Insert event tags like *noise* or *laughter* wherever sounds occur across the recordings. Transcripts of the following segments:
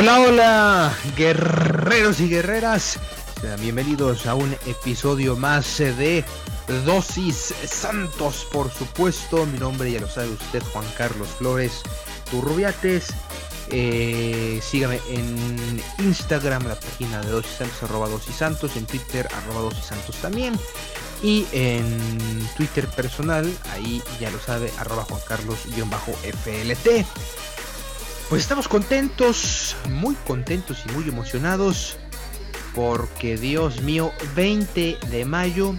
Hola, hola, guerreros y guerreras. Bienvenidos a un episodio más de Dosis Santos, por supuesto. Mi nombre ya lo sabe usted, Juan Carlos Flores Turrubiates. Eh, sígame en Instagram, la página de Dosis Santos, arroba Dosis Santos, en Twitter, arroba Dosis Santos también. Y en Twitter personal, ahí ya lo sabe, arroba Juan Carlos-FLT. Pues estamos contentos, muy contentos y muy emocionados porque Dios mío, 20 de mayo,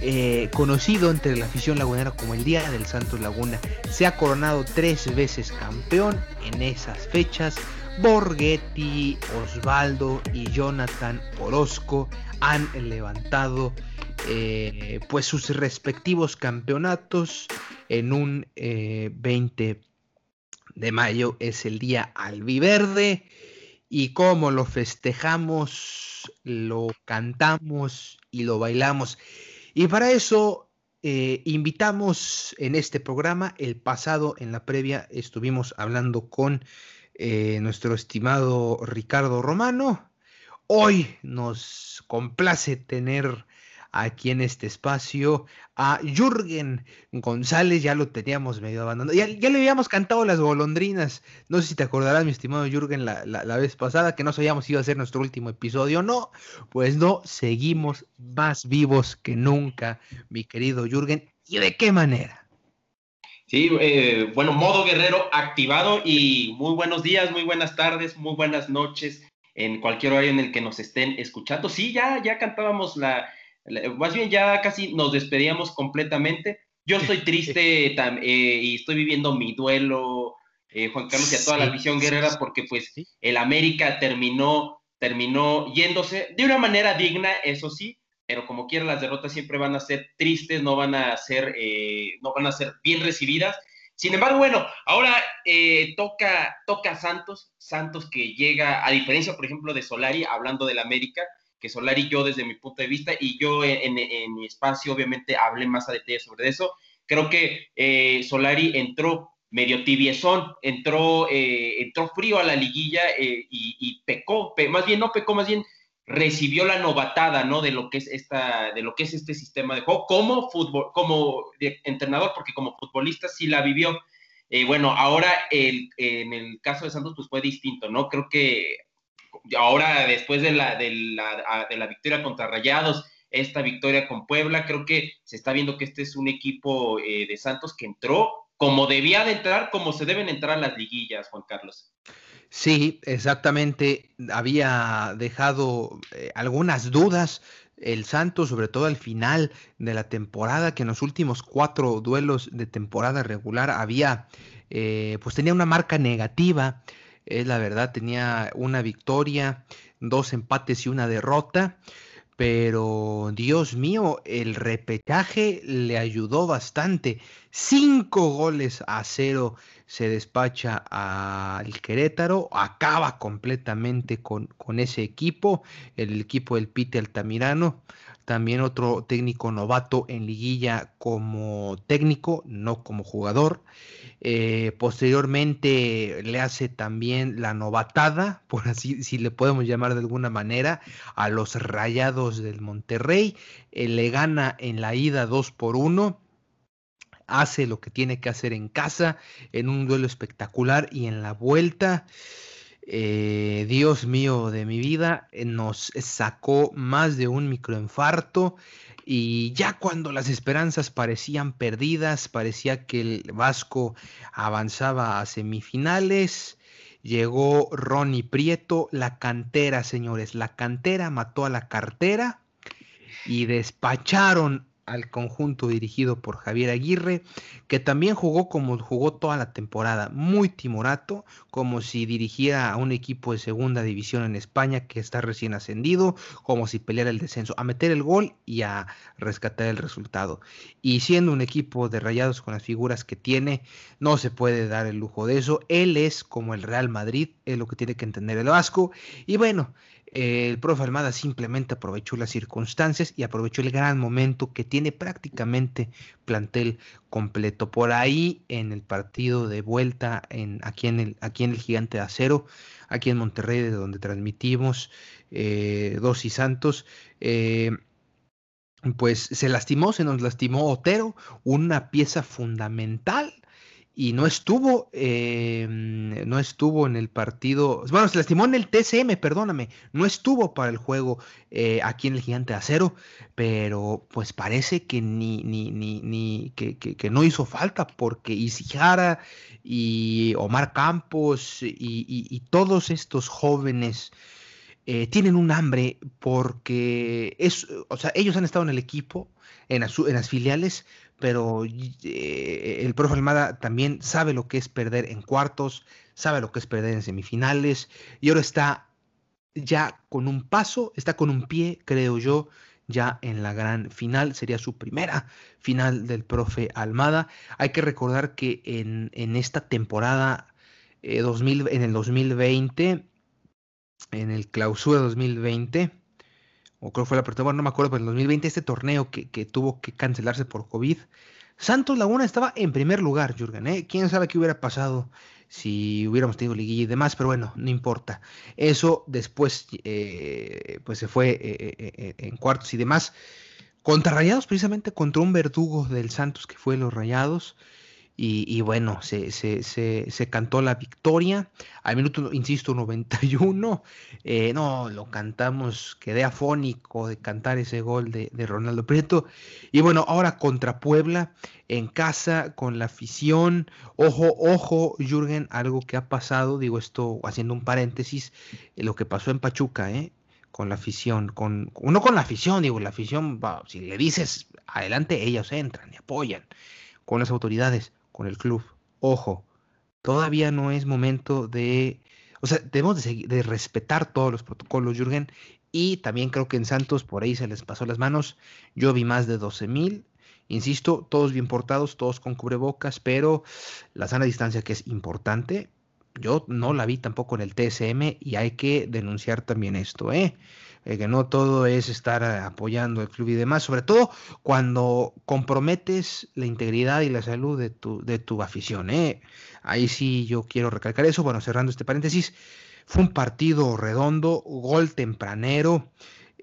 eh, conocido entre la afición lagunera como el Día del Santos Laguna, se ha coronado tres veces campeón en esas fechas. Borghetti, Osvaldo y Jonathan Orozco han levantado eh, pues sus respectivos campeonatos en un eh, 20 de mayo es el día albiverde y como lo festejamos, lo cantamos y lo bailamos. Y para eso eh, invitamos en este programa, el pasado en la previa estuvimos hablando con eh, nuestro estimado Ricardo Romano. Hoy nos complace tener aquí en este espacio a Jürgen González, ya lo teníamos medio abandonado, ya, ya le habíamos cantado las golondrinas, no sé si te acordarás mi estimado Jürgen la, la, la vez pasada, que no sabíamos si iba a ser nuestro último episodio, no, pues no, seguimos más vivos que nunca, mi querido Jürgen, ¿y de qué manera? Sí, eh, bueno, modo guerrero activado y muy buenos días, muy buenas tardes, muy buenas noches en cualquier horario en el que nos estén escuchando. Sí, ya, ya cantábamos la, más bien ya casi nos despedíamos completamente. Yo estoy *laughs* triste eh, y estoy viviendo mi duelo, eh, Juan Carlos, y a toda sí, la visión guerrera, porque pues sí. el América terminó, terminó yéndose de una manera digna, eso sí, pero como quiera las derrotas siempre van a ser tristes, no van a ser, eh, no van a ser bien recibidas. Sin embargo, bueno, ahora eh, toca, toca Santos, Santos que llega, a diferencia, por ejemplo, de Solari, hablando del América, que Solari yo desde mi punto de vista y yo en, mi espacio obviamente hablé más a detalle sobre eso. Creo que eh, Solari entró medio tibiezón, entró, eh, entró frío a la liguilla eh, y, y, pecó, pe más bien no pecó, más bien recibió la novatada, ¿no? De lo que es esta, de lo que es este sistema de juego como fútbol, como entrenador, porque como futbolista sí la vivió. Eh, bueno, ahora en el caso de Santos pues fue distinto, ¿no? Creo que ahora después de la, de la, de la victoria contra Rayados, esta victoria con Puebla, creo que se está viendo que este es un equipo eh, de Santos que entró como debía de entrar, como se deben entrar las liguillas, Juan Carlos. Sí, exactamente. Había dejado eh, algunas dudas el Santos, sobre todo al final de la temporada, que en los últimos cuatro duelos de temporada regular había, eh, pues tenía una marca negativa es la verdad, tenía una victoria, dos empates y una derrota, pero Dios mío, el repechaje le ayudó bastante. Cinco goles a cero se despacha al Querétaro, acaba completamente con, con ese equipo, el equipo del Pite Altamirano. También otro técnico novato en liguilla como técnico, no como jugador. Eh, posteriormente le hace también la novatada, *laughs* por así si le podemos llamar de alguna manera, a los Rayados del Monterrey. Eh, le gana en la ida 2 por 1 hace lo que tiene que hacer en casa, en un duelo espectacular y en la vuelta. Eh, Dios mío de mi vida, eh, nos sacó más de un microinfarto y ya cuando las esperanzas parecían perdidas, parecía que el Vasco avanzaba a semifinales, llegó Ronnie Prieto, la cantera, señores, la cantera mató a la cartera y despacharon al conjunto dirigido por Javier Aguirre, que también jugó como jugó toda la temporada, muy timorato, como si dirigiera a un equipo de segunda división en España que está recién ascendido, como si peleara el descenso, a meter el gol y a rescatar el resultado. Y siendo un equipo de rayados con las figuras que tiene, no se puede dar el lujo de eso. Él es como el Real Madrid, es lo que tiene que entender el Vasco. Y bueno, el profe Almada simplemente aprovechó las circunstancias y aprovechó el gran momento que tiene prácticamente plantel completo. Por ahí en el partido de vuelta en, aquí, en el, aquí en el Gigante de Acero, aquí en Monterrey, de donde transmitimos eh, Dos y Santos, eh, pues se lastimó, se nos lastimó Otero, una pieza fundamental y no estuvo, eh, no estuvo en el partido, bueno, se lastimó en el TCM, perdóname, no estuvo para el juego eh, aquí en el Gigante Acero, pero pues parece que ni, ni, ni, ni que, que, no hizo falta porque Isijara y Omar Campos y, y, todos estos jóvenes eh, tienen un hambre porque es, o sea, ellos han estado en el equipo, en, en las filiales, pero eh, el profe Almada también sabe lo que es perder en cuartos, sabe lo que es perder en semifinales, y ahora está ya con un paso, está con un pie, creo yo, ya en la gran final, sería su primera final del profe Almada. Hay que recordar que en, en esta temporada 2000, eh, en el 2020, en el clausura 2020, o creo que fue la apertura, no me acuerdo, pero en 2020 este torneo que, tuvo que cancelarse por COVID, Santos Laguna estaba en primer lugar, Jürgen, ¿eh? ¿Quién sabe qué hubiera pasado si hubiéramos tenido liguilla y demás? Pero bueno, no importa. Eso después, eh, pues se fue eh, en cuartos y demás. Contra Rayados, precisamente contra un verdugo del Santos que fue los Rayados. Y, bueno, se, se, se, cantó la victoria. Al minuto, insisto, 91. Eh, no, lo cantamos, quedé afónico de cantar ese gol de, de, Ronaldo Prieto. Y bueno, ahora contra Puebla, en casa, con la afición. Ojo, ojo, Jürgen, algo que ha pasado, digo esto haciendo un paréntesis, eh, lo que pasó en Pachuca, ¿eh? con la afición, con, no con la afición, digo, la afición, si le dices adelante, ellos entran y apoyan con las autoridades con el club. Ojo, todavía no es momento de... O sea, debemos de, de respetar todos los protocolos, Jürgen. Y también creo que en Santos por ahí se les pasó las manos. Yo vi más de 12 mil. Insisto, todos bien portados, todos con cubrebocas, pero la sana distancia que es importante, yo no la vi tampoco en el TSM y hay que denunciar también esto, ¿eh? Eh, que no todo es estar eh, apoyando el club y demás, sobre todo cuando comprometes la integridad y la salud de tu, de tu afición. ¿eh? Ahí sí yo quiero recalcar eso. Bueno, cerrando este paréntesis, fue un partido redondo, gol tempranero.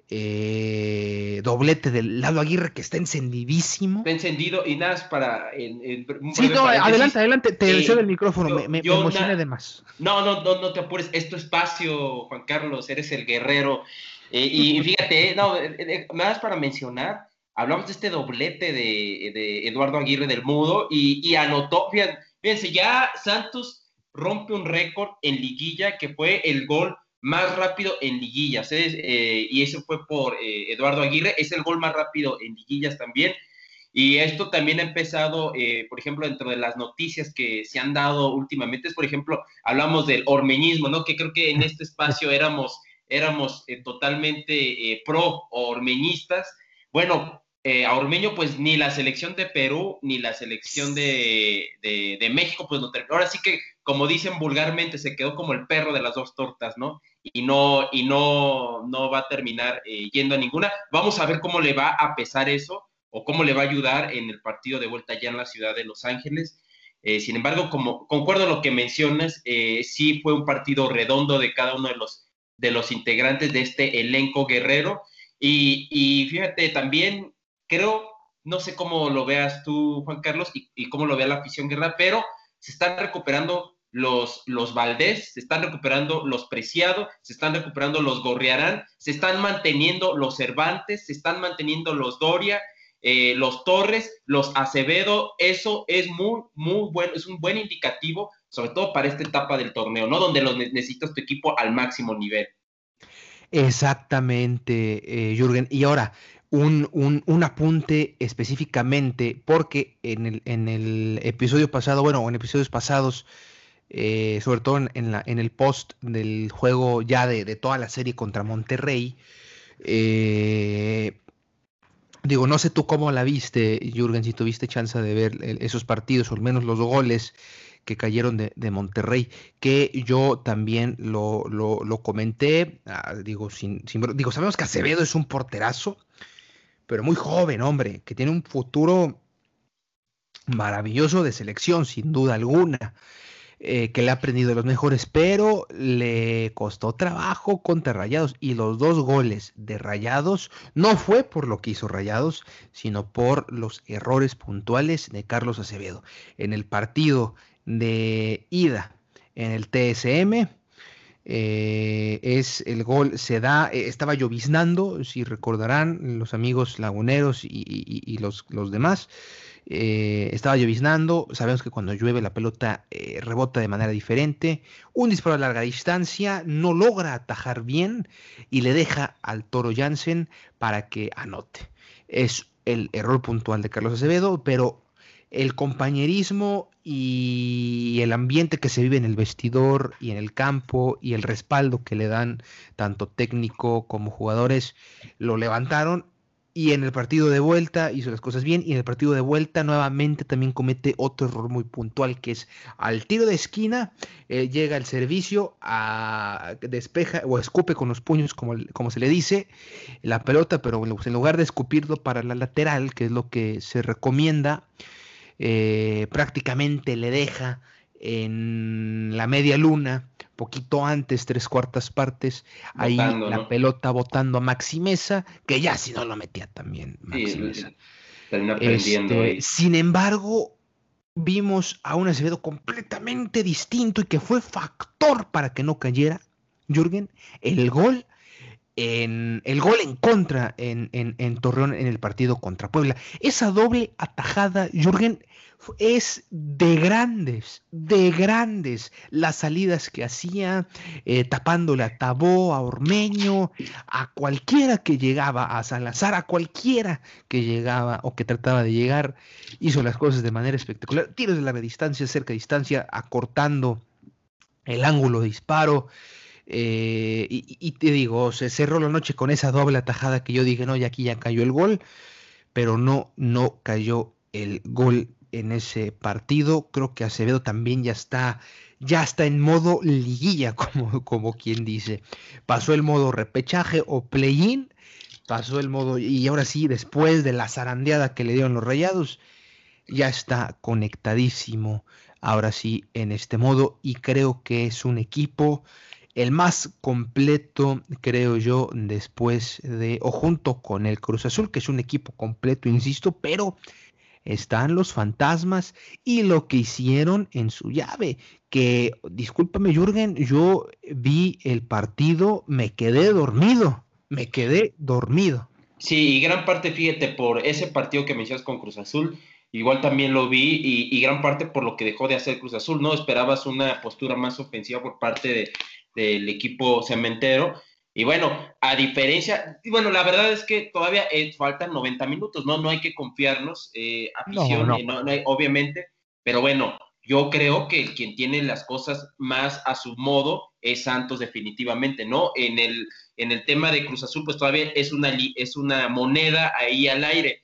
doblete del lado Aguirre que está encendidísimo. Está encendido y nada para. sí, no, adelante, adelante, te deseo el micrófono, me, me, emocioné de más. No, no, no, no te apures, es tu espacio, Juan Carlos, eres el guerrero. Eh, y fíjate, no, eh, eh, más para mencionar, hablamos de este doblete de, Eduardo Aguirre del Mudo y, anotó, fíjense, ya Santos rompe un récord en liguilla que fue el gol más rápido en liguillas, y eso fue por Eduardo Aguirre, es el gol más rápido en liguillas también. Y esto también ha empezado, por ejemplo, dentro de las noticias que se han dado últimamente, es, por ejemplo, hablamos del ormeñismo, ¿no? Que creo que en este espacio éramos éramos eh, totalmente eh, pro ormeñistas. Bueno, eh, a Ormeño, pues ni la selección de Perú ni la selección de, México, pues no Ahora sí que, como dicen vulgarmente, se quedó como el perro de las dos tortas, ¿no? Y no, y no, no va a terminar yendo a ninguna. Vamos a ver cómo le va a pesar eso o cómo le va a ayudar en el partido de vuelta ya en la ciudad de Los Ángeles. Sin embargo, como concuerdo lo que mencionas, sí fue un partido redondo de cada uno de los, de los integrantes de este elenco guerrero. Y, y fíjate, también creo, no sé cómo lo veas tú, Juan Carlos, y, cómo lo vea la afición guerra, pero se están recuperando los, los Valdés, se están recuperando los Preciado, se están recuperando los Gorriarán, se están manteniendo los Cervantes, se están manteniendo los Doria, eh, los Torres, los Acevedo, eso es muy, muy bueno, es un buen indicativo, sobre todo para esta etapa del torneo, ¿no? Donde los necesitas tu equipo al máximo nivel. Exactamente, eh, Jürgen. Y ahora, un, un, apunte específicamente, porque en el, en el episodio pasado, bueno, en episodios pasados, eh, sobre todo en, la, en, el post del juego ya de, toda la serie contra Monterrey, eh, digo, no sé tú cómo la viste, Jürgen, si tuviste chance de ver esos partidos, o al menos los goles que cayeron de, Monterrey, que yo también lo, lo, comenté, ah, digo, sin, digo, sabemos que Acevedo es un porterazo, pero muy joven, hombre, que tiene un futuro maravilloso de selección, sin duda alguna. Eh, que le ha aprendido los mejores, pero le costó trabajo contra Rayados y los dos goles de Rayados no fue por lo que hizo Rayados, sino por los errores puntuales de Carlos Acevedo. En el partido de ida en el TSM, eh, es el gol, se da, eh, estaba lloviznando, si recordarán los amigos laguneros y, los, los, demás, eh, estaba lloviznando, sabemos que cuando llueve la pelota rebota de manera diferente, un disparo a larga distancia, no logra atajar bien y le deja al toro Jansen para que anote. Es el error puntual de Carlos Acevedo, pero el compañerismo y el ambiente que se vive en el vestidor y en el campo y el respaldo que le dan tanto técnico como jugadores lo levantaron y en el partido de vuelta hizo las cosas bien. Y en el partido de vuelta nuevamente también comete otro error muy puntual que es al tiro de esquina eh, llega el servicio a despeja o escupe con los puños como, como se le dice la pelota pero en lugar de escupirlo para la lateral que es lo que se recomienda eh, prácticamente le deja en la media luna, poquito antes, tres cuartas partes, ahí la pelota botando a Maximeza, que ya si no lo metía también Maximeza. Este, sin embargo, vimos a un Acevedo completamente distinto y que fue factor para que no cayera, Jürgen, el gol en el gol en contra en, en, Torreón en el partido contra Puebla. Esa doble atajada, Jürgen, es de grandes, de grandes las salidas que hacía, eh, tapándole a Tabó, a Ormeño, a cualquiera que llegaba, a Salazar, a cualquiera que llegaba o que trataba de llegar, hizo las cosas de manera espectacular. Tiros de larga distancia, cerca distancia, acortando el ángulo de disparo. Eh, y, te digo, se cerró la noche con esa doble atajada que yo dije, no, y aquí ya cayó el gol, pero no, no cayó el gol en ese partido. Creo que Acevedo también ya está, ya está en modo liguilla, *laughs* como, como quien dice. Pasó el modo repechaje o play-in, pasó el modo, y ahora sí, después de la zarandeada que le dieron los rayados, ya está conectadísimo, ahora sí, en este modo, y creo que es un equipo el más completo, creo yo, después de, o junto con el Cruz Azul, que es un equipo completo, insisto, pero están los fantasmas y lo que hicieron en su llave, que, discúlpame Jürgen, yo vi el partido, me quedé dormido, me quedé dormido. Sí, y gran parte, fíjate, por ese partido que me hiciste con Cruz Azul, igual también lo vi y, y, gran parte por lo que dejó de hacer Cruz Azul, ¿no? Esperabas una postura más ofensiva por parte de, del equipo cementero. Y bueno, a diferencia, bueno, la verdad es que todavía eh, faltan 90 minutos, ¿no? No hay que confiarnos, eh, afición, eh, no, obviamente, pero bueno, yo creo que quien tiene las cosas más a su modo es Santos definitivamente, ¿no? En el, en el tema de Cruz Azul, pues todavía es una, es una moneda ahí al aire,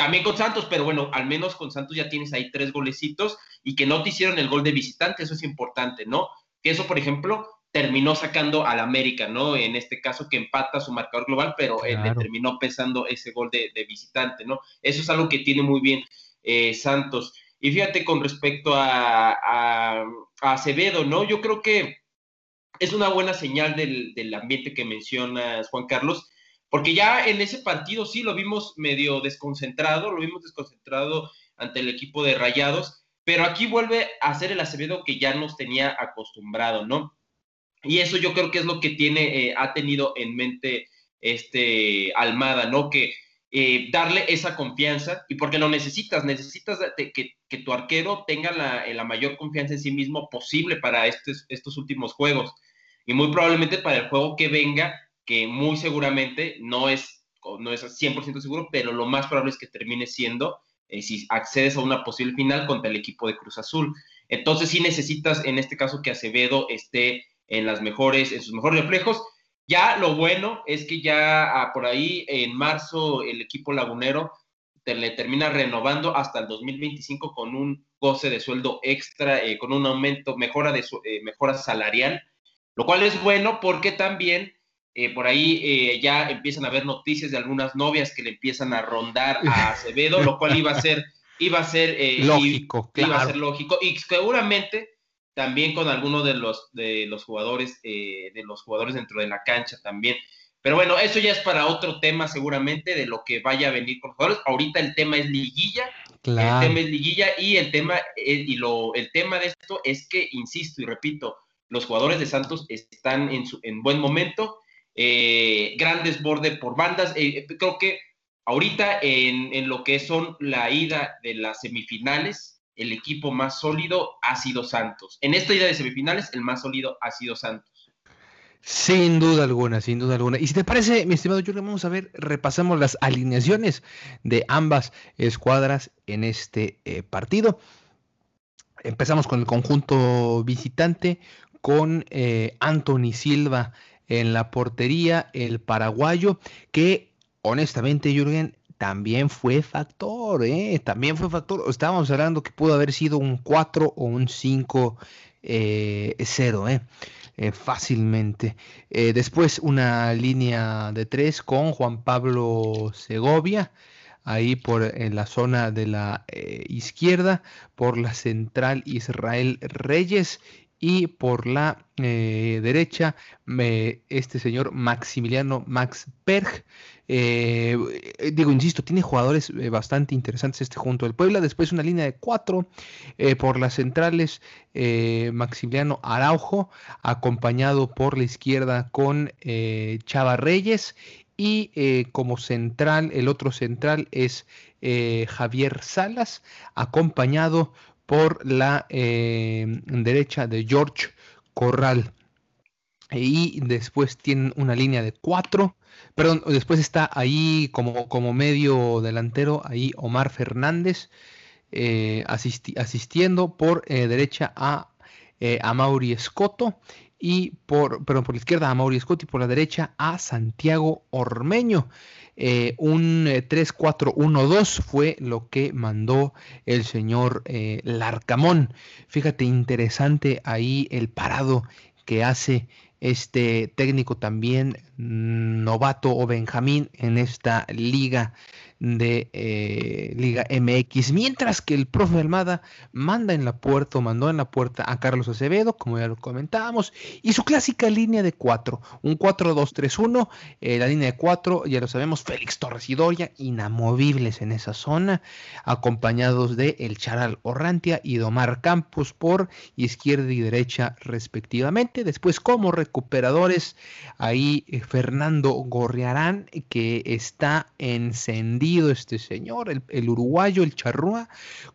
también con Santos, pero bueno, al menos con Santos ya tienes ahí tres golecitos y que no te hicieron el gol de visitante, eso es importante, ¿no? Que eso, por ejemplo, terminó sacando al América, ¿no? En este caso que empata su marcador global, pero eh, le terminó pesando ese gol de, visitante, ¿no? Eso es algo que tiene muy bien eh, Santos. Y fíjate con respecto a, a, Acevedo, ¿no? Yo creo que es una buena señal del, del ambiente que mencionas, Juan Carlos, porque ya en ese partido sí lo vimos medio desconcentrado, lo vimos desconcentrado ante el equipo de Rayados, pero aquí vuelve a ser el Acevedo que ya nos tenía acostumbrado, ¿no? Y eso yo creo que es lo que tiene, eh, ha tenido en mente este Almada, ¿no? Que eh, darle esa confianza, y porque lo necesitas, necesitas que, tu arquero tenga la, la, mayor confianza en sí mismo posible para estos últimos juegos. Y muy probablemente para el juego que venga, que muy seguramente no es, no es 100% seguro, pero lo más probable es que termine siendo eh, si accedes a una posible final contra el equipo de Cruz Azul. Entonces sí necesitas en este caso que Acevedo esté en las mejores, en sus mejores reflejos. Ya lo bueno es que ya ah, por ahí en marzo el equipo lagunero le termina renovando hasta el 2025 con un goce de sueldo extra, eh, con un aumento, mejora, de su, eh, mejora salarial, lo cual es bueno porque también eh, por ahí ya empiezan a haber noticias de algunas novias que le empiezan a rondar a *laughs* Acevedo, lo cual iba a ser, iba a ser lógico, iba a ser lógico y seguramente también con algunos de los, de los jugadores, eh, de los jugadores dentro de la cancha también. Pero bueno, eso ya es para otro tema seguramente de lo que vaya a venir con los jugadores. Ahorita el tema es liguilla, el tema es liguilla y el tema, eh, y lo, el tema de esto es que, insisto y repito, los jugadores de Santos están en, su, en buen momento, eh, grandes bordes por bandas. creo que ahorita en, lo que son la ida de las semifinales, el equipo más sólido ha sido Santos. En esta idea de semifinales, el más sólido ha sido Santos. Sin duda alguna, sin duda alguna. Y si te parece, mi estimado Julio, vamos a ver, repasamos las alineaciones de ambas escuadras en este eh, partido. Empezamos con el conjunto visitante, con eh, Anthony Silva en la portería, el paraguayo, que honestamente, Jürgen, también fue factor, ¿eh? También fue factor. Estábamos hablando que pudo haber sido un 4 o un 5 eh, 0, ¿eh? ¿eh? fácilmente. Eh, después una línea de 3 con Juan Pablo Segovia, ahí por en la zona de la izquierda, por la central Israel Reyes y por la derecha este señor Maximiliano Max Perg. Eh, digo, insisto, tiene jugadores eh, bastante interesantes este junto del Puebla. Después una línea de cuatro eh, por las centrales, Maximiliano Araujo, acompañado por la izquierda con Chava Reyes. Y como central, el otro central es Javier Salas, acompañado por la derecha de George Corral. Y después tienen una línea de cuatro Perdón, después está ahí como, como medio delantero, ahí Omar Fernández eh, asistiendo por eh, derecha a, eh, a Mauri Escoto y por, perdón, por la izquierda a Mauri y por la derecha a Santiago Ormeño. Un 3-4-1-2 fue lo que mandó el señor Larcamón. Fíjate, interesante ahí el parado que hace este técnico también novato o Benjamín en esta liga de eh, Liga MX, mientras que el profe Almada manda en la puerta, mandó en la puerta a Carlos Acevedo, como ya lo comentábamos, y su clásica línea de cuatro, un 4-2-3-1, eh, la línea de cuatro, ya lo sabemos, Félix Torres y Doria, inamovibles en esa zona, acompañados de El Charal Orrantia y Domar Campos por izquierda y derecha respectivamente, después como recuperadores, ahí eh, Fernando Gorriarán, que está encendido este señor, el, uruguayo, el charrúa,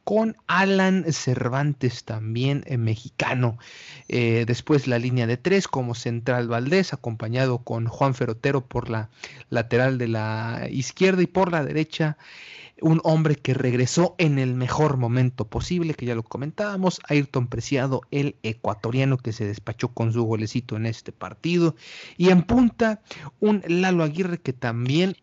con Alan Cervantes también eh, mexicano. Eh, después la línea de tres como central Valdés, acompañado con Juan Ferotero por la lateral de la izquierda y por la derecha un hombre que regresó en el mejor momento posible, que ya lo comentábamos, Ayrton Preciado, el ecuatoriano que se despachó con su golecito en este partido, y en punta un Lalo Aguirre que también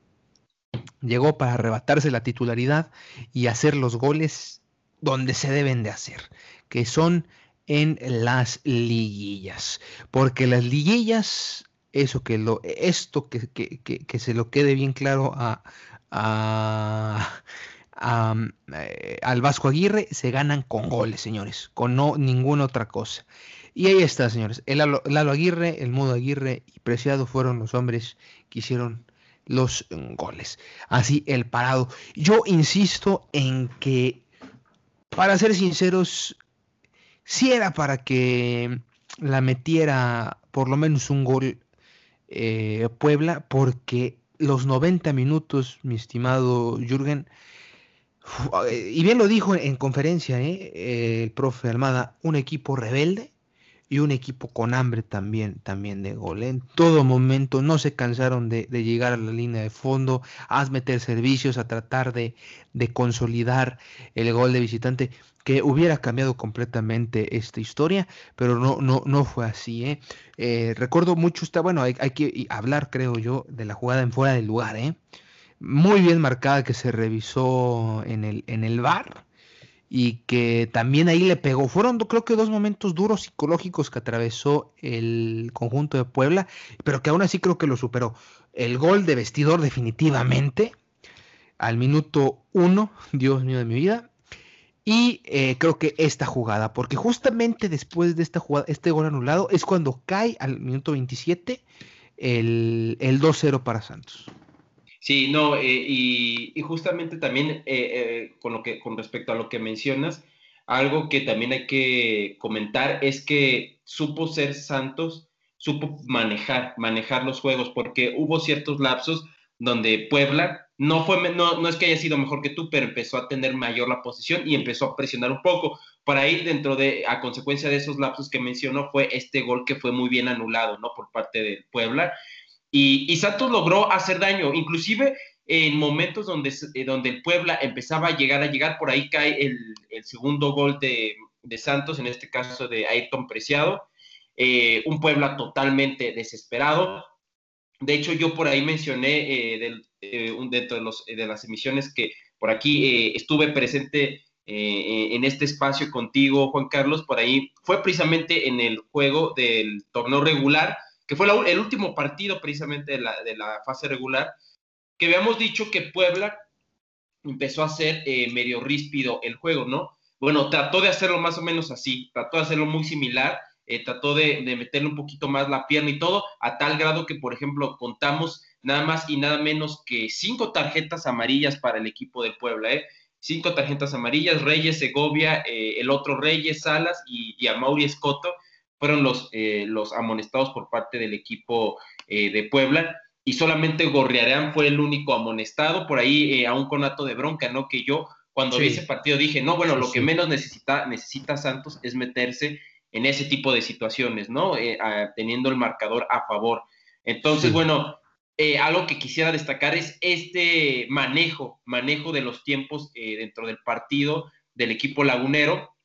llegó para arrebatarse la titularidad y hacer los goles donde se deben de hacer, que son en las liguillas. Porque las liguillas, eso que lo, esto que, que, se lo quede bien claro a, eh, al Vasco Aguirre, se ganan con goles, señores, con no ninguna otra cosa. Y ahí está, señores. El Lalo, Aguirre, el Mudo Aguirre y Preciado fueron los hombres que hicieron los goles. Así el parado. Yo insisto en que, para ser sinceros, si era para que la metiera por lo menos un gol eh, Puebla, porque los 90 minutos, mi estimado Jürgen, y bien lo dijo en conferencia eh, el profe Almada, un equipo rebelde, y un equipo con hambre también, también de gol. En todo momento no se cansaron de, llegar a la línea de fondo, a meter servicios, a tratar de, consolidar el gol de visitante, que hubiera cambiado completamente esta historia, pero no, no, no fue así. ¿eh? Eh, recuerdo mucho, está, bueno, hay, hay, que hablar, creo yo, de la jugada en fuera del lugar. ¿eh? Muy bien marcada que se revisó en el, en el bar y que también ahí le pegó. Fueron creo que dos momentos duros psicológicos que atravesó el conjunto de Puebla, pero que aún así creo que lo superó. El gol de vestidor definitivamente al minuto uno, *laughs* Dios mío de mi vida. Y eh, creo que esta jugada, porque justamente después de esta jugada, este gol anulado, es cuando cae al minuto 27 el, el 2-0 para Santos. Sí, no, eh, y, justamente también eh, eh, con, lo que, con respecto a lo que mencionas, algo que también hay que comentar es que supo ser Santos, supo manejar, manejar los juegos, porque hubo ciertos lapsos donde Puebla no fue, no, no es que haya sido mejor que tú, pero empezó a tener mayor la posición y empezó a presionar un poco. Por ahí, dentro de, a consecuencia de esos lapsos que mencionó, fue este gol que fue muy bien anulado, ¿no? Por parte de Puebla y, Santos logró hacer daño, inclusive en momentos donde, eh, donde el Puebla empezaba a llegar a llegar, por ahí cae el, segundo gol de, Santos, en este caso de Ayrton Preciado, eh, un Puebla totalmente desesperado. De hecho, yo por ahí mencioné eh, un, dentro de, los, de, las emisiones que por aquí estuve presente en este espacio contigo, Juan Carlos, por ahí fue precisamente en el juego del torneo regular que fue el último partido precisamente de la, fase regular, que habíamos dicho que Puebla empezó a ser eh, medio ríspido el juego, ¿no? Bueno, trató de hacerlo más o menos así, trató de hacerlo muy similar, eh, trató de, meterle un poquito más la pierna y todo, a tal grado que, por ejemplo, contamos nada más y nada menos que cinco tarjetas amarillas para el equipo de Puebla, ¿eh? Cinco tarjetas amarillas, Reyes, Segovia, eh, el otro Reyes, Salas y, y Mauri Escoto fueron los, eh, los amonestados por parte del equipo eh, de Puebla y solamente Gorriarán fue el único amonestado, por ahí eh, a un conato de bronca, ¿no? Que yo cuando vi ese partido dije, no, bueno, lo que menos necesita, necesita Santos es meterse en ese tipo de situaciones, ¿no? teniendo el marcador a favor. Entonces, bueno, algo que quisiera destacar es este manejo, manejo de los tiempos dentro del partido del equipo lagunero,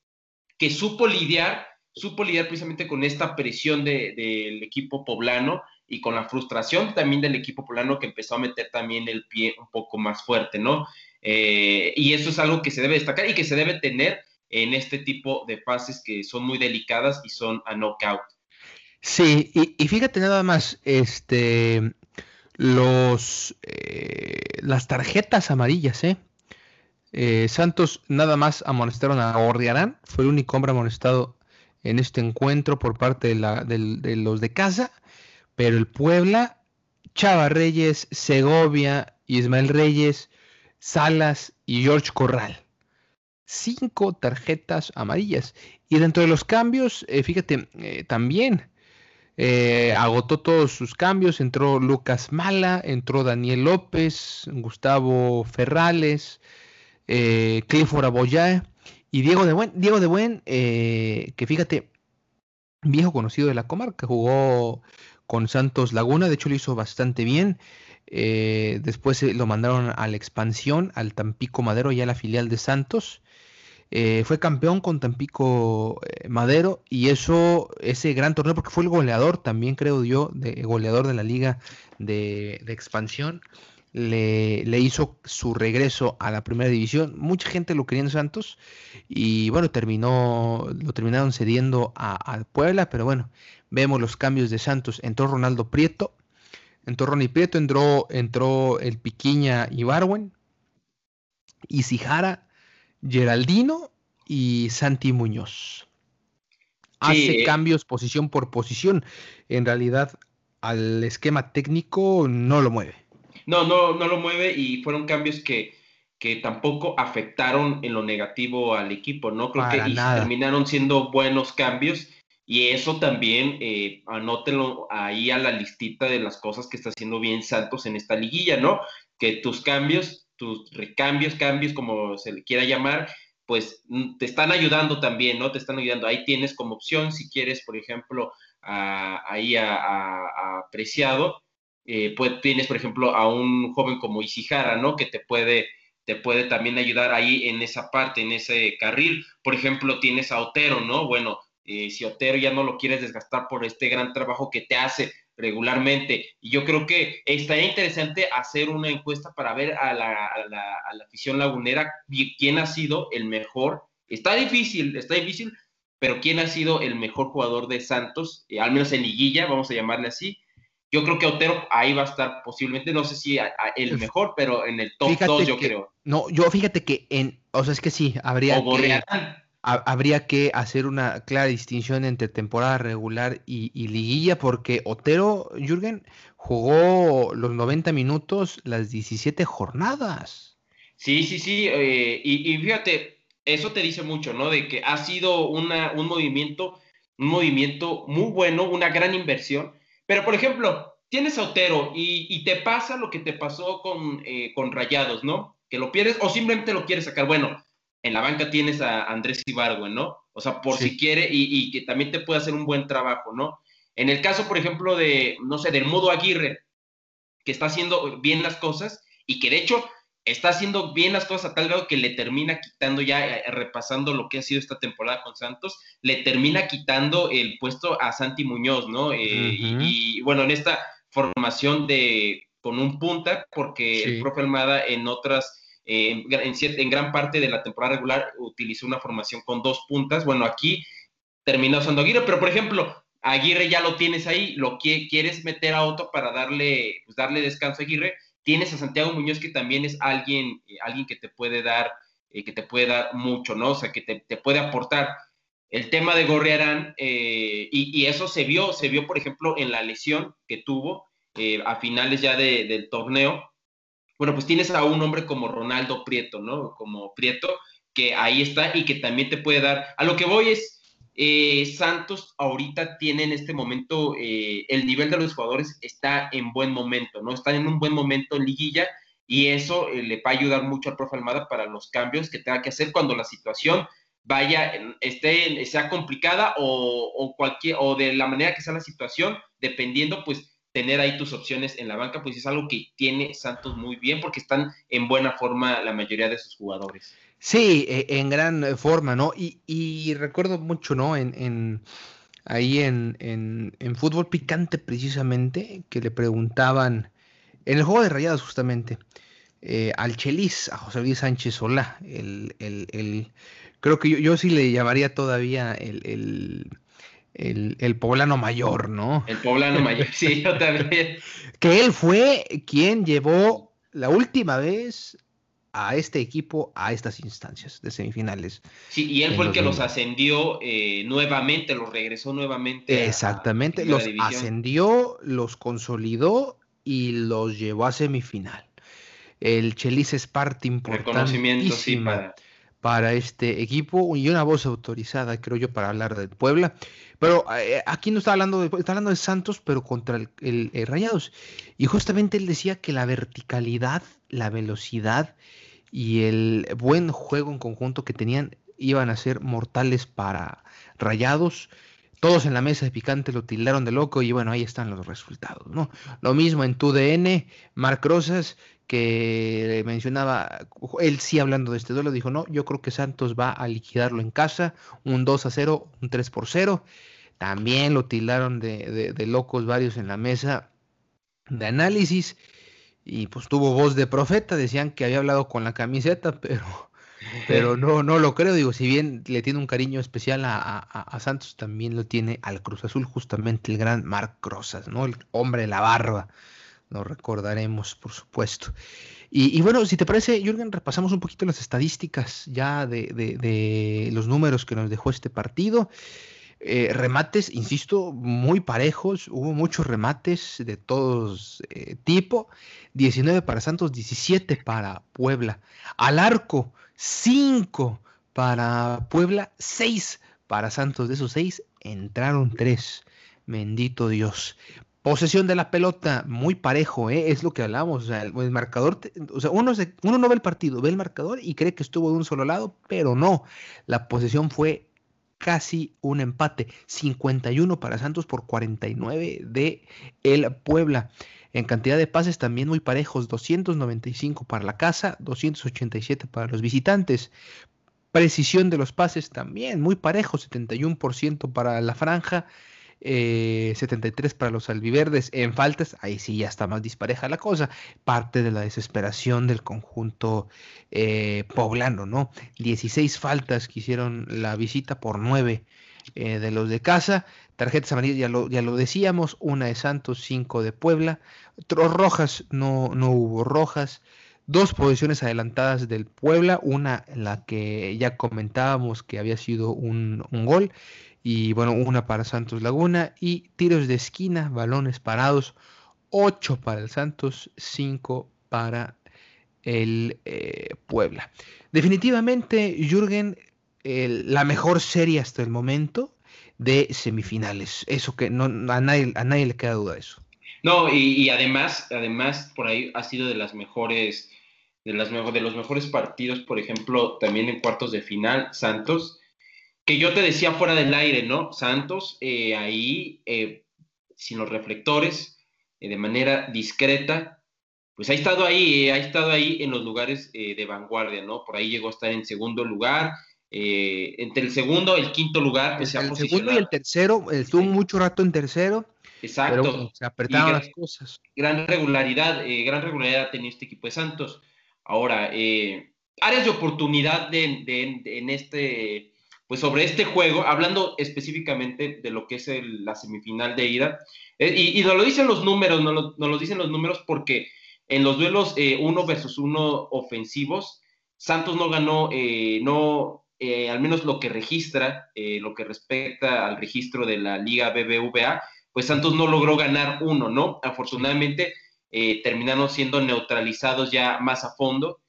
que supo lidiar supo lidiar precisamente con esta presión del equipo poblano y con la frustración también del equipo poblano que empezó a meter también el pie un poco más fuerte, ¿no? Eh, y eso es algo que se debe destacar y que se debe tener en este tipo de pases que son muy delicadas y son a knockout. Sí, y, fíjate nada más, este, los, eh, las tarjetas amarillas, ¿eh? ¿eh? Santos nada más amonestaron a Ordiarán, fue el único hombre amonestado en este encuentro por parte de, los de casa, pero el Puebla, Chava Reyes, Segovia, Ismael Reyes, Salas y George Corral. Cinco tarjetas amarillas. Y dentro de los cambios, eh, fíjate, eh, también eh, agotó todos sus cambios. Entró Lucas Mala, entró Daniel López, Gustavo Ferrales, Clifford Aboyá y Diego de Buen, Diego de Buen, eh, que fíjate, viejo conocido de la comarca, jugó con Santos Laguna, de hecho lo hizo bastante bien. Eh, después lo mandaron a la expansión, al Tampico Madero, ya la filial de Santos. Eh, fue campeón con Tampico Madero y eso, ese gran torneo, porque fue el goleador también, creo yo, de, goleador de la liga de expansión le, le, hizo su regreso a la primera división. Mucha gente lo quería en Santos y bueno, terminó, lo terminaron cediendo a, Puebla, pero bueno, vemos los cambios de Santos. Entró Ronaldo Prieto, entró Ronnie Prieto, entró, entró el Piquiña Ibarwen, Isijara, Geraldino y Santi Muñoz. Hace eh. cambios posición por posición. En realidad, al esquema técnico no lo mueve. No, no, no lo mueve y fueron cambios que, que tampoco afectaron en lo negativo al equipo, ¿no? Creo que terminaron siendo buenos cambios y eso también eh, anótenlo ahí a la listita de las cosas que está haciendo bien Santos en esta liguilla, ¿no? Que tus cambios, tus recambios, cambios, como se le quiera llamar, pues mm, te están ayudando también, ¿no? Te están ayudando. Ahí tienes como opción, si quieres, por ejemplo, ahí a, Preciado, eh, pues tienes, por ejemplo, a un joven como Isijara, ¿no? Que te puede, te puede también ayudar ahí en esa parte, en ese carril. Por ejemplo, tienes a Otero, ¿no? Bueno, eh, si Otero ya no lo quieres desgastar por este gran trabajo que te hace regularmente. Y yo creo que estaría interesante hacer una encuesta para ver a la, afición lagunera quién ha sido el mejor. Está difícil, está difícil, pero quién ha sido el mejor jugador de Santos, eh, al menos en liguilla, vamos a llamarle así. Yo creo que Otero ahí va a estar posiblemente, no sé si el mejor, pero en el top 2 yo creo. No, yo fíjate que en, o sea, es que sí, habría que, habría que hacer una clara distinción entre temporada regular y, liguilla, porque Otero, Jürgen, jugó los 90 minutos las 17 jornadas. Sí, sí, sí, eh, y, y fíjate, eso te dice mucho, ¿no? De que ha sido una, un movimiento, un movimiento muy bueno, una gran inversión. Pero, por ejemplo, tienes a Otero y, te pasa lo que te pasó con, eh, con Rayados, ¿no? Que lo pierdes o simplemente lo quieres sacar. Bueno, en la banca tienes a Andrés Ibargüen, ¿no? O sea, por si quiere y, que también te puede hacer un buen trabajo, ¿no? En el caso, por ejemplo, de, no sé, del Mudo Aguirre, que está haciendo bien las cosas y que de hecho está haciendo bien las cosas a tal grado que le termina quitando ya, eh, repasando lo que ha sido esta temporada con Santos, le termina quitando el puesto a Santi Muñoz, ¿no? Eh, y, bueno, en esta formación de con un punta, porque el profe Almada en otras, eh, en, en, gran parte de la temporada regular utilizó una formación con dos puntas, bueno, aquí terminó usando Aguirre, pero por ejemplo, Aguirre ya lo tienes ahí, lo que quieres meter a Otto para darle, pues, darle descanso a Aguirre, Tienes a Santiago Muñoz que también es alguien, eh, alguien que te puede dar, eh, que te puede dar mucho, ¿no? O sea, que te, puede aportar. El tema de Gorriarán, eh, y, eso se vio, se vio, por ejemplo, en la lesión que tuvo a finales ya del torneo. Bueno, pues tienes a un hombre como Ronaldo Prieto, ¿no? Como Prieto, que ahí está y que también te puede dar. A lo que voy es, eh, Santos ahorita tiene en este momento, eh, el nivel de los jugadores está en buen momento, ¿no? Están en un buen momento en liguilla y eso eh, le va a ayudar mucho al profe Almada para los cambios que tenga que hacer cuando la situación vaya, esté, sea complicada o, o, cualquier, o de la manera que sea la situación, dependiendo, pues, tener ahí tus opciones en la banca, pues es algo que tiene Santos muy bien porque están en buena forma la mayoría de sus jugadores. Sí, e, en gran forma, ¿no? Y, recuerdo mucho, ¿no? En, ahí en, en, fútbol picante precisamente, que le preguntaban, en el juego de rayadas justamente, eh, al Chelis, a José Luis Sánchez Solá, el, el, creo que yo, yo, sí le llamaría todavía el, el, poblano mayor, ¿no? El poblano mayor, sí, yo *laughs* también. que él fue quien llevó la última vez a este equipo a estas instancias de semifinales. Sí, y él fue el que los ascendió eh, nuevamente, los regresó nuevamente. Exactamente, los ascendió, los consolidó y los llevó a semifinal. El Chelis es parte importante sí, para... para... este equipo y una voz autorizada, creo yo, para hablar del Puebla. Pero eh, aquí no está hablando de, está hablando de Santos, pero contra el, el Rayados. Y justamente él decía que la verticalidad, la velocidad y el buen juego en conjunto que tenían iban a ser mortales para Rayados. Todos en la mesa de picante lo tildaron de loco y bueno, ahí están los resultados, ¿no? Lo mismo en tu DN, Marc Rosas, que mencionaba, él sí hablando de este duelo, dijo, no, yo creo que Santos va a liquidarlo en casa, un 2 a 0, un 3 por 0. También lo tildaron de, de locos varios en la mesa de análisis. y pues tuvo voz de profeta, decían que había hablado con la camiseta, *laughs* pero, pero *laughs* no, no lo creo, digo, si bien le tiene un cariño especial a, Santos, también lo tiene al Cruz Azul, justamente el gran Marc Rosas, ¿no? El hombre de la barba, lo recordaremos, por supuesto. Y, bueno, si te parece, Jürgen, repasamos un poquito las estadísticas ya de, de los números que nos dejó este partido. Eh, remates, insisto, muy parejos, hubo muchos remates de todos eh, tipo, 19 para Santos, 17 para Puebla, al arco, 5 para Puebla, 6 para Santos, de esos 6 entraron 3, bendito Dios. Posesión de la pelota, muy parejo, ¿eh? es lo que hablamos. El, marcador, o sea, uno, uno no ve el partido, ve el marcador y cree que estuvo de un solo lado, pero no. La posesión fue casi un empate. 51 para Santos por 49 de el Puebla. En cantidad de pases también muy parejos, 295 para la casa, 287 para los visitantes. Precisión de los pases también muy parejos, 71% para la franja, 73 eh, para los albiverdes. En faltas, ahí sí ya está más dispareja la cosa. Parte de la desesperación del conjunto eh, poblano, ¿no? 16 faltas que hicieron la visita por 9 eh, de los de casa. Tarjetas amarillas, ya lo, ya lo decíamos, una de Santos, 5 de Puebla. Otros rojas, no, no hubo rojas. Dos posiciones adelantadas del Puebla, una en la que ya comentábamos que había sido un, un gol y bueno, una para Santos Laguna y tiros de esquina, balones parados, 8 para el Santos, 5 para el eh, Puebla. Definitivamente, Jürgen, la mejor serie hasta el momento de semifinales. Eso que no, a, nadie, a nadie le queda duda de eso. No, y, además, además, por ahí ha sido de las mejores, de, las, de los mejores partidos, por ejemplo, también en cuartos de final, Santos que yo te decía fuera del aire, ¿no? Santos eh, ahí, eh, sin los reflectores, eh, de manera discreta, pues ha estado ahí, ha estado ahí en los lugares de vanguardia, ¿no? Por ahí llegó a estar en segundo lugar, entre el segundo y el quinto lugar, pues, el segundo y el tercero, estuvo mucho rato en tercero. Exacto. se apretaron las cosas. Gran regularidad, gran regularidad tenía este equipo de Santos. Ahora, áreas de oportunidad en este pues sobre este juego, hablando específicamente de lo que es la semifinal de ida, eh, y, nos lo dicen los números, nos lo, dicen los números porque en los duelos eh, uno versus uno ofensivos, Santos no ganó, eh, al menos lo que registra, lo que respecta al registro de la Liga BBVA, pues Santos no logró ganar uno, ¿no? Afortunadamente terminaron siendo neutralizados ya más a fondo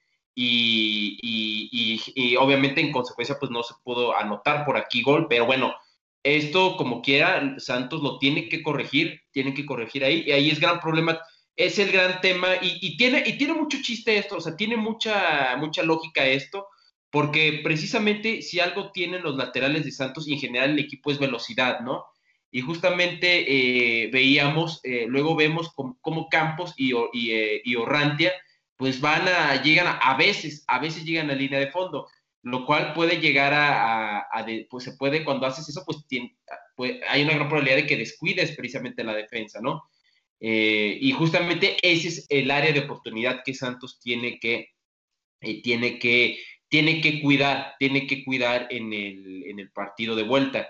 y, obviamente en consecuencia pues no se pudo anotar por aquí gol, pero bueno, esto como quiera, Santos lo tiene que corregir, tiene que corregir ahí, y ahí es gran problema, es el gran tema, y, tiene, y tiene mucho chiste esto, o sea, tiene mucha, mucha lógica esto, porque precisamente si algo tienen los laterales de Santos y en general el equipo es velocidad, ¿no? Y justamente eh, veíamos, eh, luego vemos como, Campos eh, y Orrantia, pues van a, llegan a, veces, a veces llegan a línea de fondo, lo cual puede llegar a, pues se puede, cuando haces eso, pues, pues, hay una gran probabilidad de que descuides precisamente la defensa, ¿no? Y justamente ese es el área de oportunidad que Santos tiene que, tiene que, tiene que cuidar, tiene que cuidar en el, en el partido de vuelta.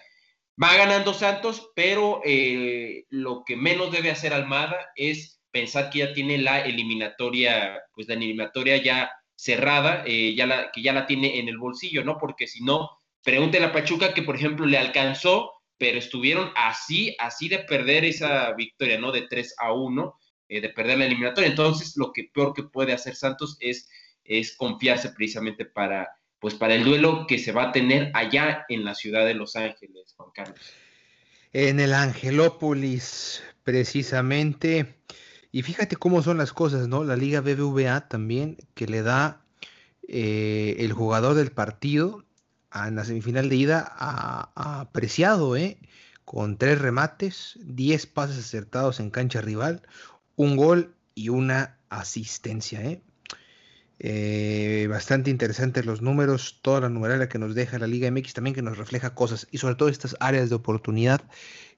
Va ganando Santos, pero eh, lo que menos debe hacer Almada es pensar que ya tiene la eliminatoria, pues la eliminatoria ya cerrada, eh, ya la, que ya la tiene en el bolsillo, ¿no? Porque si no, pregúntele a Pachuca que, por ejemplo, le alcanzó, pero estuvieron así, así de perder esa victoria, ¿no? De 3 a 1, eh, de perder la eliminatoria. Entonces, lo que peor que puede hacer Santos es, es confiarse precisamente para, pues, para el duelo que se va a tener allá en la ciudad de Los Ángeles, Juan Carlos. En el Angelópolis, precisamente. Y fíjate cómo son las cosas, ¿no? La Liga BBVA también, que le da eh, el jugador del partido en la semifinal de ida a, apreciado, ¿eh? Con tres remates, diez pases acertados en cancha rival, un gol y una asistencia, ¿eh? Eh, bastante interesantes los números, toda la numeralia que nos deja la Liga MX también que nos refleja cosas y sobre todo estas áreas de oportunidad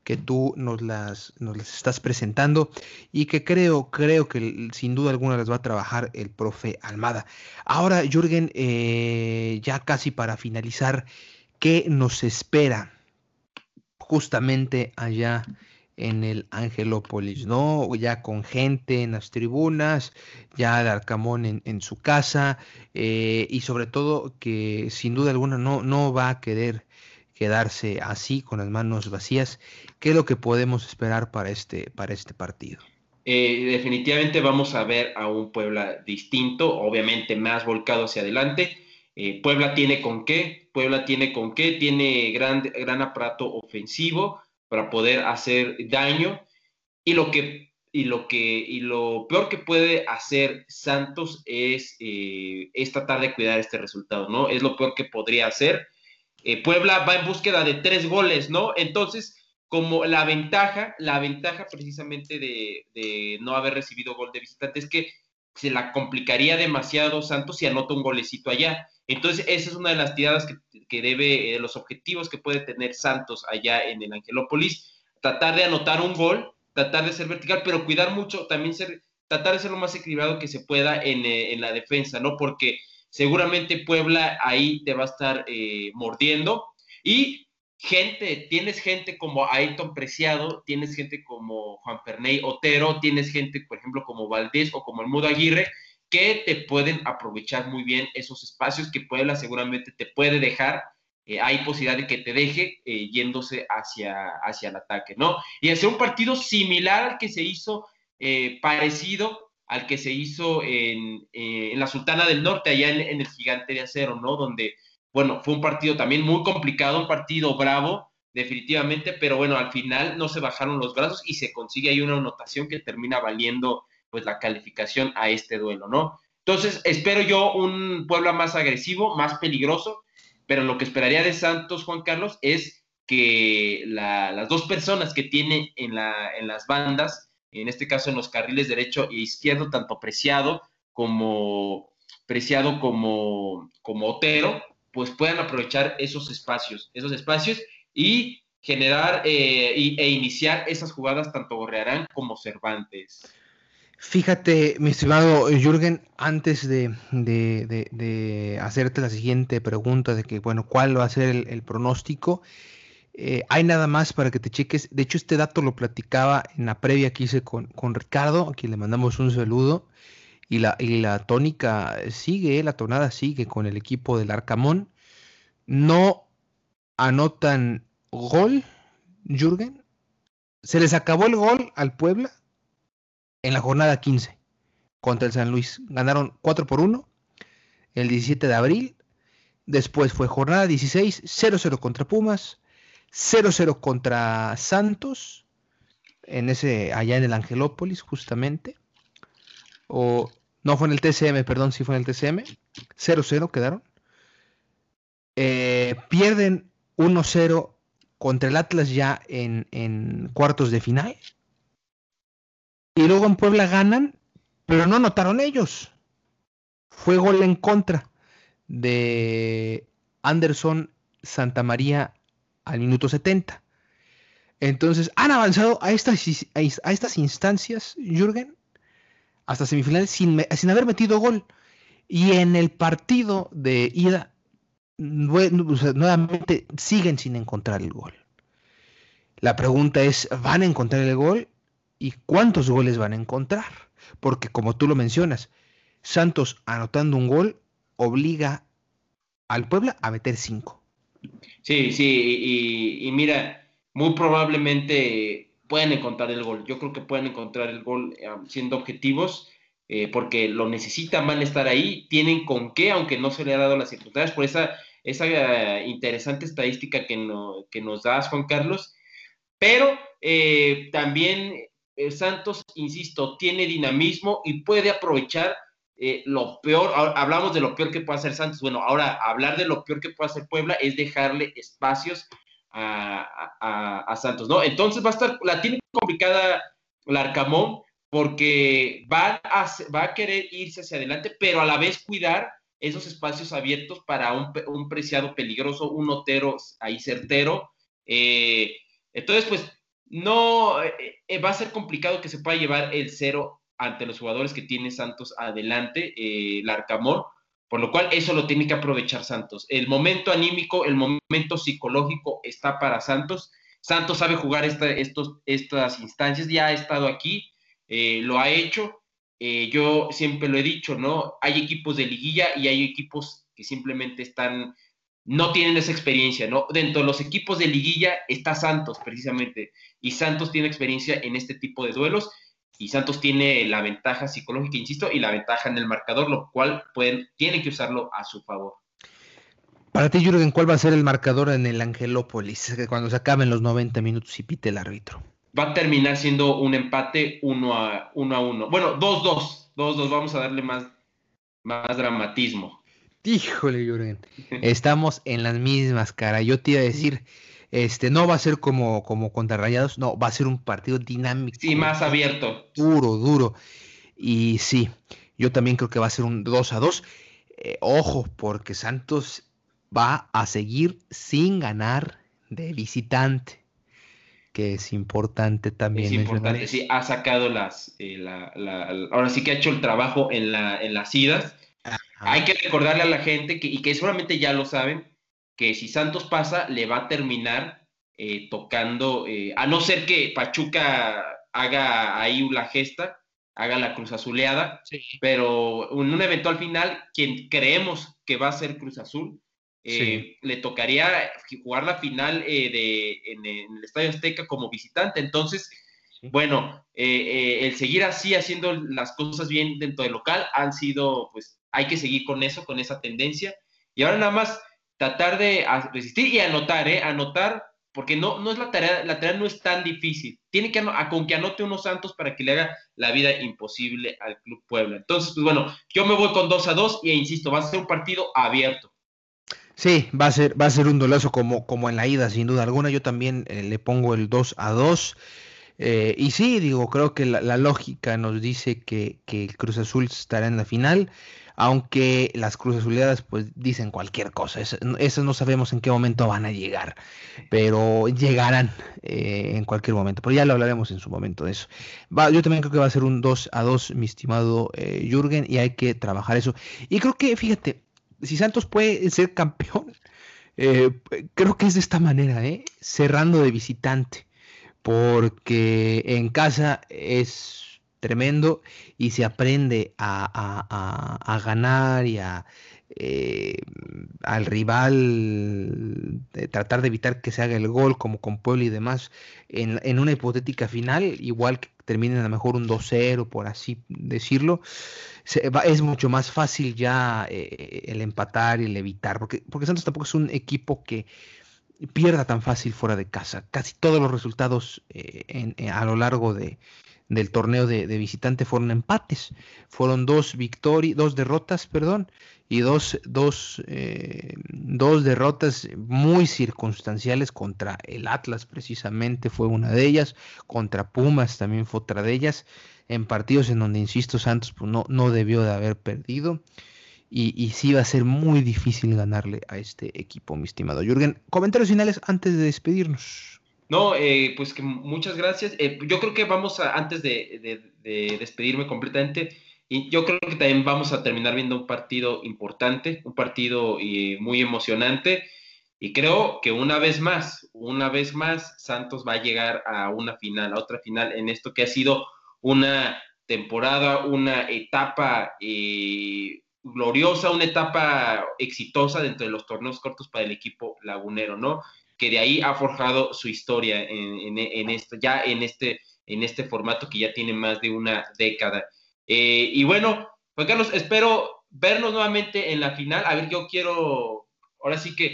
que tú nos las, nos las estás presentando y que creo, creo que sin duda alguna las va a trabajar el profe Almada. Ahora, Jürgen, eh, ya casi para finalizar, ¿qué nos espera justamente allá en el Angelópolis, ¿no? Ya con gente en las tribunas, ya el Arcamón en, su casa, eh, y sobre todo que sin duda alguna no, no va a querer quedarse así con las manos vacías. ¿Qué es lo que podemos esperar para este, para este partido? Eh, definitivamente vamos a ver a un Puebla distinto, obviamente más volcado hacia adelante. Eh, Puebla tiene con qué, Puebla tiene con qué, tiene gran, gran aparato ofensivo, para poder hacer daño. Y lo que, y lo que, y lo peor que puede hacer Santos es, eh, es tratar de cuidar este resultado, ¿no? Es lo peor que podría hacer. Eh, Puebla va en búsqueda de tres goles, ¿no? Entonces, como la ventaja, la ventaja precisamente de, de no haber recibido gol de visitante es que se la complicaría demasiado Santos si anota un golecito allá. Entonces, esa es una de las tiradas que, debe, eh, los objetivos que puede tener Santos allá en el Angelópolis, tratar de anotar un gol, tratar de ser vertical, pero cuidar mucho, también ser, tratar de ser lo más equilibrado que se pueda en, eh, la defensa, ¿no? Porque seguramente Puebla ahí te va a estar eh, mordiendo y gente, tienes gente como Aiton Preciado, tienes gente como Juan Perney Otero, tienes gente, por ejemplo, como Valdés o como el Mudo Aguirre, que te pueden aprovechar muy bien esos espacios que Puebla seguramente te puede dejar. Eh, hay posibilidad de que te deje eh, yéndose hacia, hacia el ataque, ¿no? Y hacer un partido similar al que se hizo, eh, parecido al que se hizo en, la Sultana del Norte, allá en, en, el Gigante de Acero, ¿no? Donde, bueno, fue un partido también muy complicado, un partido bravo, definitivamente, pero bueno, al final no se bajaron los brazos y se consigue ahí una anotación que termina valiendo pues la calificación a este duelo, ¿no? Entonces, espero yo un Puebla más agresivo, más peligroso, pero lo que esperaría de Santos, Juan Carlos, es que las dos personas que tiene en, la, en las bandas, en este caso en los carriles derecho e izquierdo, tanto Preciado como Preciado como, como Otero, pues puedan aprovechar esos espacios, esos espacios y generar eh, e iniciar esas jugadas tanto Gorrearán como Cervantes. Fíjate, mi estimado Jürgen, antes de, hacerte la siguiente pregunta de que, bueno, ¿cuál va a ser el, pronóstico? Eh, hay nada más para que te cheques. De hecho, este dato lo platicaba en la previa que hice con, Ricardo, a quien le mandamos un saludo. Y la, y la tónica sigue, la tonada sigue con el equipo del Arcamón. No anotan gol, Jürgen. Se les acabó el gol al Puebla en la jornada 15 contra el San Luis. Ganaron 4 por 1 el 17 de abril. Después fue jornada 16, 0-0 contra Pumas, 0-0 contra Santos, en ese, allá en el Angelópolis, justamente. O no fue en el TCM, perdón, sí fue en el TCM. 0-0 quedaron. Eh, pierden 1-0 contra el Atlas ya en, cuartos de final. Y luego en Puebla ganan, pero no anotaron ellos. Fue gol en contra de Anderson Santamaría al minuto 70. Entonces, han avanzado a estas, a estas instancias, Jürgen, hasta semifinales sin, sin haber metido gol. Y en el partido de ida, nuevamente siguen sin encontrar el gol. La pregunta es, ¿van a encontrar el gol? y cuántos goles van a encontrar. Porque como tú lo mencionas, Santos anotando un gol obliga al Puebla a meter cinco. Sí, sí, y, mira, muy probablemente pueden encontrar el gol. Yo creo que pueden encontrar el gol eh, siendo objetivos, eh, porque lo necesitan, van a estar ahí, tienen con qué, aunque no se le ha dado las circunstancias, por esa, esa eh, interesante estadística que, no, que nos das, Juan Carlos. Pero también Santos, insisto, tiene dinamismo y puede aprovechar lo peor. hablamos de lo peor que puede hacer Santos. Bueno, ahora hablar de lo peor que puede hacer Puebla es dejarle espacios a, Santos, ¿no? Entonces va a estar, la tiene complicada la Arcamón porque va a, querer irse hacia adelante, pero a la vez cuidar esos espacios abiertos para un, preciado peligroso, un otero ahí certero. Eh, entonces, pues no eh, eh, va a ser complicado que se pueda llevar el cero ante los jugadores que tiene Santos adelante, el Arcamor, por lo cual eso lo tiene que aprovechar Santos. El momento anímico, el momento psicológico está para Santos. Santos sabe jugar estos, estas instancias, ya ha estado aquí, lo ha hecho. yo siempre lo he dicho, ¿no? Hay equipos de liguilla y hay equipos que simplemente están no tienen esa experiencia, ¿no? Dentro de los equipos de liguilla está Santos, precisamente, y Santos tiene experiencia en este tipo de duelos, y Santos tiene la ventaja psicológica, insisto, y la ventaja en el marcador, lo cual pueden, tienen que usarlo a su favor. Para ti, Jürgen, ¿cuál va a ser el marcador en el Angelópolis cuando se acaben los 90 minutos y pite el árbitro? Va a terminar siendo un empate 1 a 1. A uno. Bueno, 2-2, 2-2, vamos a darle más, más dramatismo. Híjole, Jürgen. Estamos en las mismas, cara. Yo te iba a decir, este, no va a ser como, como contra Rayados, no, va a ser un partido dinámico. Sí, más abierto. Duro, duro. Y sí, yo también creo que va a ser un 2 a 2. Eh, ojo, porque Santos va a seguir sin ganar de visitante, que es importante también. Es importante, sí, ha sacado las, eh, ahora sí que ha hecho el trabajo en, la, en las idas hay que recordarle a la gente, que, y que seguramente ya lo saben, que si Santos pasa, le va a terminar eh, tocando, eh, a no ser que Pachuca haga ahí la gesta, haga la cruz azuleada, pero en un eventual final, quien creemos que va a ser Cruz Azul, eh, le tocaría jugar la final de, en, el Estadio Azteca como visitante. Entonces, bueno, el seguir así, haciendo las cosas bien dentro del local, han sido pues hay que seguir con eso, con esa tendencia. Y ahora nada más tratar de resistir y anotar, ¿eh? Anotar, porque no, no es la tarea, la tarea no es tan difícil. Tiene que, con que anote unos santos para que le haga la vida imposible al Club Puebla. Entonces, pues bueno, yo me voy con 2 a 2 y insisto, va a ser un partido abierto. Sí, va a ser, va a ser un dolazo como, como en la ida, sin duda alguna. Yo también eh, le pongo el 2 a 2. Eh, y sí, digo, creo que la, lógica nos dice que, que, el Cruz Azul estará en la final aunque las cruces azuleadas pues dicen cualquier cosa, eso, no sabemos en qué momento van a llegar, pero llegarán eh, en cualquier momento, pero ya lo hablaremos en su momento de eso. yo también creo que va a ser un 2 a 2, mi estimado eh, Jürgen, y hay que trabajar eso. Y creo que, fíjate, si Santos puede ser campeón, eh, creo que es de esta manera, cerrando de visitante, porque en casa es tremendo y se aprende a, ganar y a eh, al rival tratar de evitar que se haga el gol como con Pueblo y demás en, una hipotética final, igual que terminen a lo mejor un 2-0 por así decirlo, es mucho más fácil ya eh, el empatar y el evitar, porque, porque Santos tampoco es un equipo que pierda tan fácil fuera de casa. Casi todos los resultados eh, a lo largo de, del torneo de, visitante fueron empates. Fueron dos victorias, dos derrotas, perdón, y dos, dos, eh, dos derrotas muy circunstanciales contra el Atlas, precisamente fue una de ellas, contra Pumas también fue otra de ellas, en partidos en donde, insisto, Santos pues, no, no debió de haber perdido. Y, y, sí va a ser muy difícil ganarle a este equipo, mi estimado Jürgen. Comentarios finales antes de despedirnos. No, eh, pues que muchas gracias. Eh, yo creo que vamos a, antes de, despedirme completamente, y yo creo que también vamos a terminar viendo un partido importante, un partido eh, muy emocionante. Y creo que una vez más, una vez más, Santos va a llegar a una final, a otra final, en esto que ha sido una temporada, una etapa gloriosa, una etapa exitosa dentro de los torneos cortos para el equipo lagunero, ¿no? Que de ahí ha forjado su historia en, esto, ya en este, en este formato que ya tiene más de una década. Eh, y bueno, Juan Carlos, espero vernos nuevamente en la final. A ver, yo quiero, ahora sí que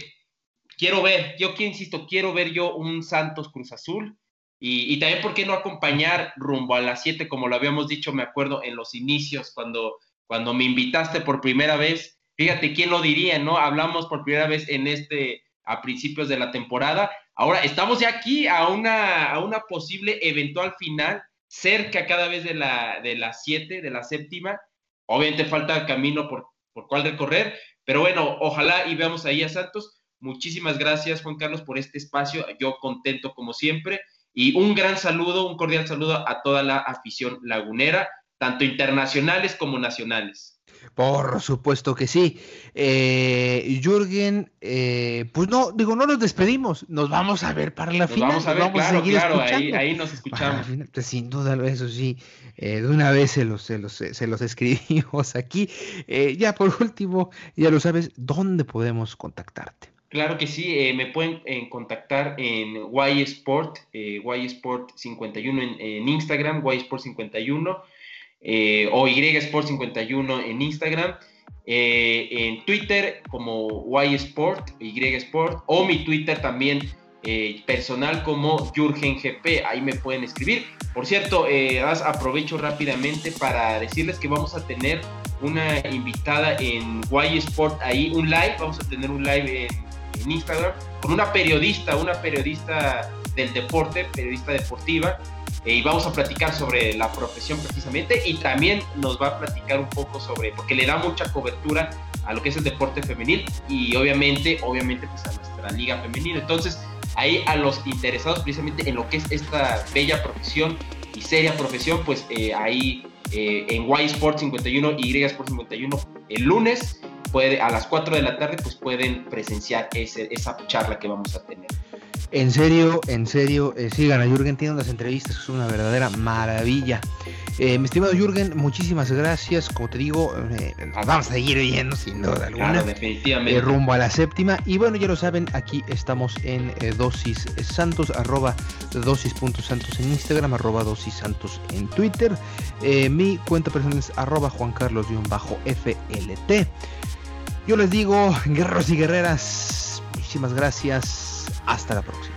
quiero ver, yo que insisto, quiero ver yo un Santos Cruz Azul. Y, también, ¿por qué no acompañar rumbo a las 7, como lo habíamos dicho, me acuerdo, en los inicios, cuando, cuando me invitaste por primera vez? Fíjate, ¿quién lo diría, no? Hablamos por primera vez en este, a principios de la temporada. Ahora estamos ya aquí a una, a una posible eventual final, cerca cada vez de la, de las siete, de la séptima. Obviamente falta camino por, por cuál recorrer, pero bueno, ojalá y veamos ahí a Santos. Muchísimas gracias, Juan Carlos, por este espacio. Yo contento como siempre. Y un gran saludo, un cordial saludo a toda la afición lagunera, tanto internacionales como nacionales. Por supuesto que sí. Eh, Jürgen, eh, pues no, digo, no nos despedimos, nos vamos a ver para la final. Vamos a ver, claro, claro, ahí, nos escuchamos. pues sin duda, eso sí, eh, de una vez se los, se los, se los escribimos aquí. ya por último, ya lo sabes, ¿dónde podemos contactarte? Claro que sí, me pueden contactar en YSport, YSport 51 en, en Instagram, YSport 51 eh, o Y Sport 51 en Instagram, eh, en Twitter como Y Sport, Y Sport, o mi Twitter también eh, personal como Jurgen GP, ahí me pueden escribir. Por cierto, aprovecho rápidamente para decirles que vamos a tener una invitada en Y Sport, ahí un live, vamos a tener un live en, Instagram con una periodista, una periodista del deporte, periodista deportiva, eh, y vamos a platicar sobre la profesión precisamente y también nos va a platicar un poco sobre, porque le da mucha cobertura a lo que es el deporte femenil y obviamente, obviamente pues a nuestra liga femenina. Entonces, ahí a los interesados precisamente en lo que es esta bella profesión y seria profesión, pues eh, ahí eh, en Y Sport 51 y Y Sport 51 el lunes puede, a las 4 de la tarde pues pueden presenciar ese, esa charla que vamos a tener. En serio, en serio, eh, sigan a Jürgen, tienen las entrevistas, es una verdadera maravilla. Eh, mi estimado Jürgen, muchísimas gracias. Como te digo, eh, vamos a seguir oyendo sin duda alguna. Claro, definitivamente. rumbo a la séptima. Y bueno, ya lo saben, aquí estamos en Dosis Santos, arroba dosis.santos en Instagram, arroba dosis santos en Twitter. mi cuenta personal es arroba Juan Carlos-FLT. Yo les digo, guerreros y guerreras, muchísimas gracias hasta la próxima.